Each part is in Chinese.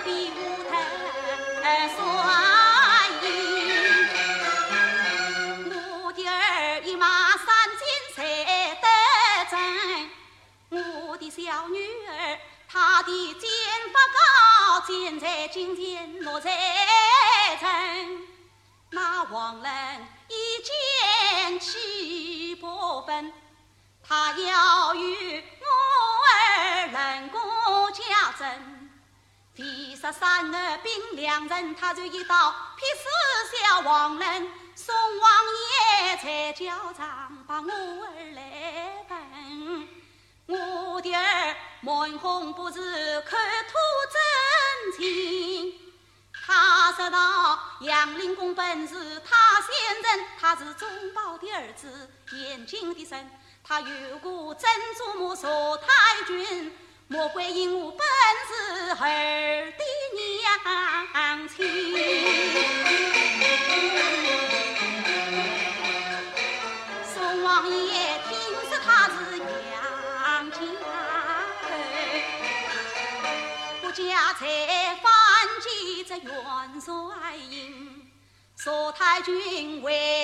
比武台耍艺，我的儿已马三金才得成。我的小女儿，她的剑法高，剑在今天落在成？那王伦一见气不分，他要与我儿论个家争。第十三儿兵两人，他就一刀劈死小王人。宋王爷才叫丈把我儿来问，我的儿满红不是口吐真情。他说道：“杨林公本是他先人，他是忠宝的儿子，严谨的神。他有过曾祖母佘太君，莫怪因我本是儿的娘亲。”宋王爷听说他是杨家儿，不家才发。记着元帅印，佘太君为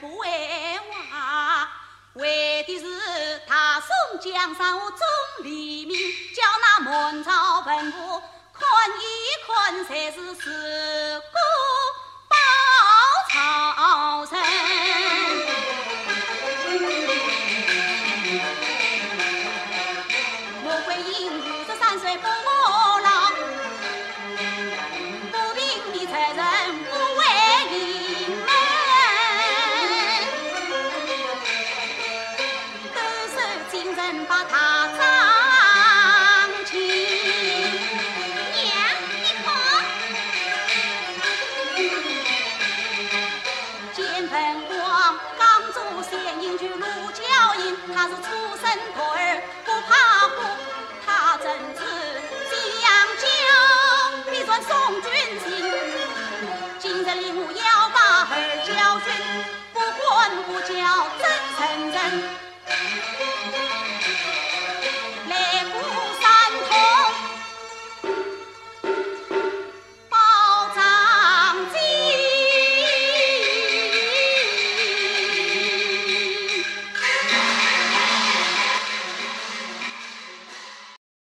不为王，为的是大宋江山和众黎民，叫那满朝文武看一看，才是事故。光，刚住贤营去鲁教营，他是出身驼儿不怕苦，他正是将就，必算送君心。今日领悟要把儿教训，不混不教真成人。